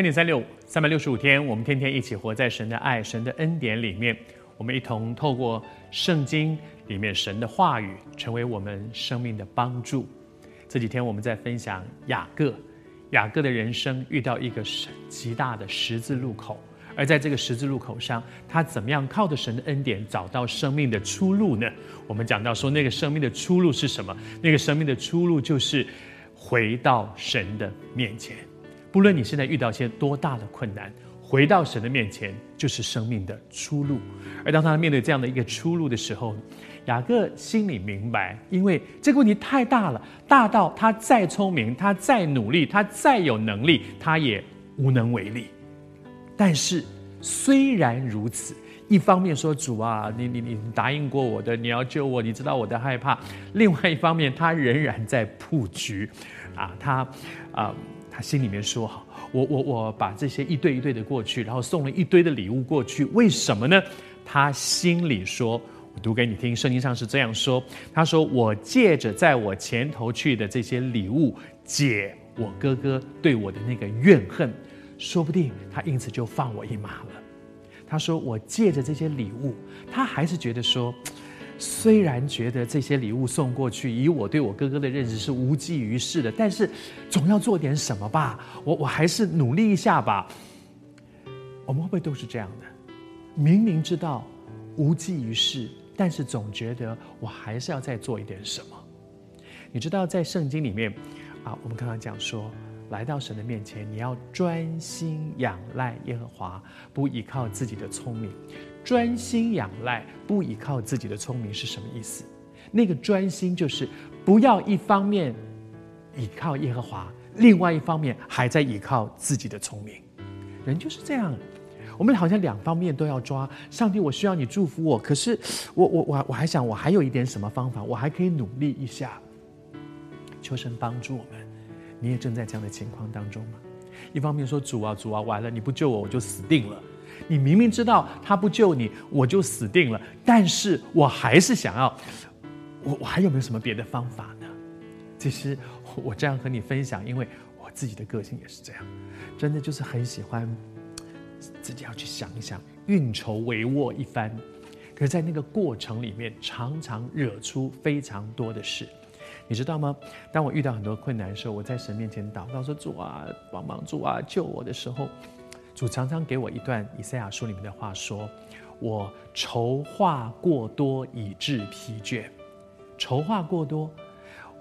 恩典三六五，三百六十五天，我们天天一起活在神的爱、神的恩典里面。我们一同透过圣经里面神的话语，成为我们生命的帮助。这几天我们在分享雅各，雅各的人生遇到一个极大的十字路口，而在这个十字路口上，他怎么样靠着神的恩典找到生命的出路呢？我们讲到说，那个生命的出路是什么？那个生命的出路就是回到神的面前。不论你现在遇到些多大的困难，回到神的面前就是生命的出路。而当他面对这样的一个出路的时候，雅各心里明白，因为这个问题太大了，大到他再聪明，他再努力，他再有能力，他也无能为力。但是虽然如此，一方面说主啊，你你你答应过我的，你要救我，你知道我的害怕；另外一方面，他仍然在布局，啊，他啊。心里面说：“好，我我我把这些一对一对的过去，然后送了一堆的礼物过去，为什么呢？”他心里说：“我读给你听，圣经上是这样说。他说：我借着在我前头去的这些礼物，解我哥哥对我的那个怨恨，说不定他因此就放我一马了。他说：我借着这些礼物，他还是觉得说。”虽然觉得这些礼物送过去，以我对我哥哥的认识是无济于事的，但是总要做点什么吧。我我还是努力一下吧。我们会不会都是这样的？明明知道无济于事，但是总觉得我还是要再做一点什么。你知道，在圣经里面啊，我们刚刚讲说，来到神的面前，你要专心仰赖耶和华，不依靠自己的聪明。专心仰赖，不依靠自己的聪明是什么意思？那个专心就是不要一方面依靠耶和华，另外一方面还在依靠自己的聪明。人就是这样，我们好像两方面都要抓。上帝，我需要你祝福我，可是我我我我还想我还有一点什么方法，我还可以努力一下。求神帮助我们。你也正在这样的情况当中吗？一方面说主啊主啊，完了，你不救我，我就死定了。你明明知道他不救你，我就死定了。但是我还是想要，我我还有没有什么别的方法呢？其实我这样和你分享，因为我自己的个性也是这样，真的就是很喜欢自己要去想一想，运筹帷幄一番。可是，在那个过程里面，常常惹出非常多的事，你知道吗？当我遇到很多困难的时候，我在神面前祷告说：“主啊，帮忙，主啊，救我的时候。”主常常给我一段以赛亚书里面的话，说：“我筹划过多，以致疲倦。筹划过多，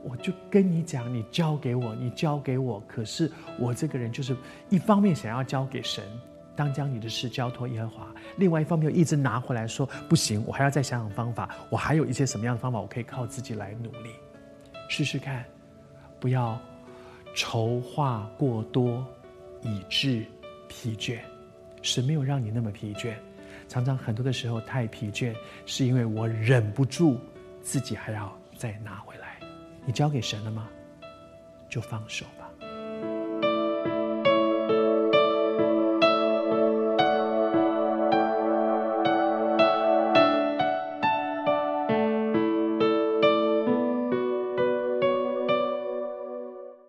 我就跟你讲，你交给我，你交给我。可是我这个人就是一方面想要交给神，当将你的事交托耶和华；另外一方面又一直拿回来说不行，我还要再想想方法。我还有一些什么样的方法，我可以靠自己来努力，试试看，不要筹划过多，以致。”疲倦，神没有让你那么疲倦。常常很多的时候太疲倦，是因为我忍不住自己还要再拿回来。你交给神了吗？就放手。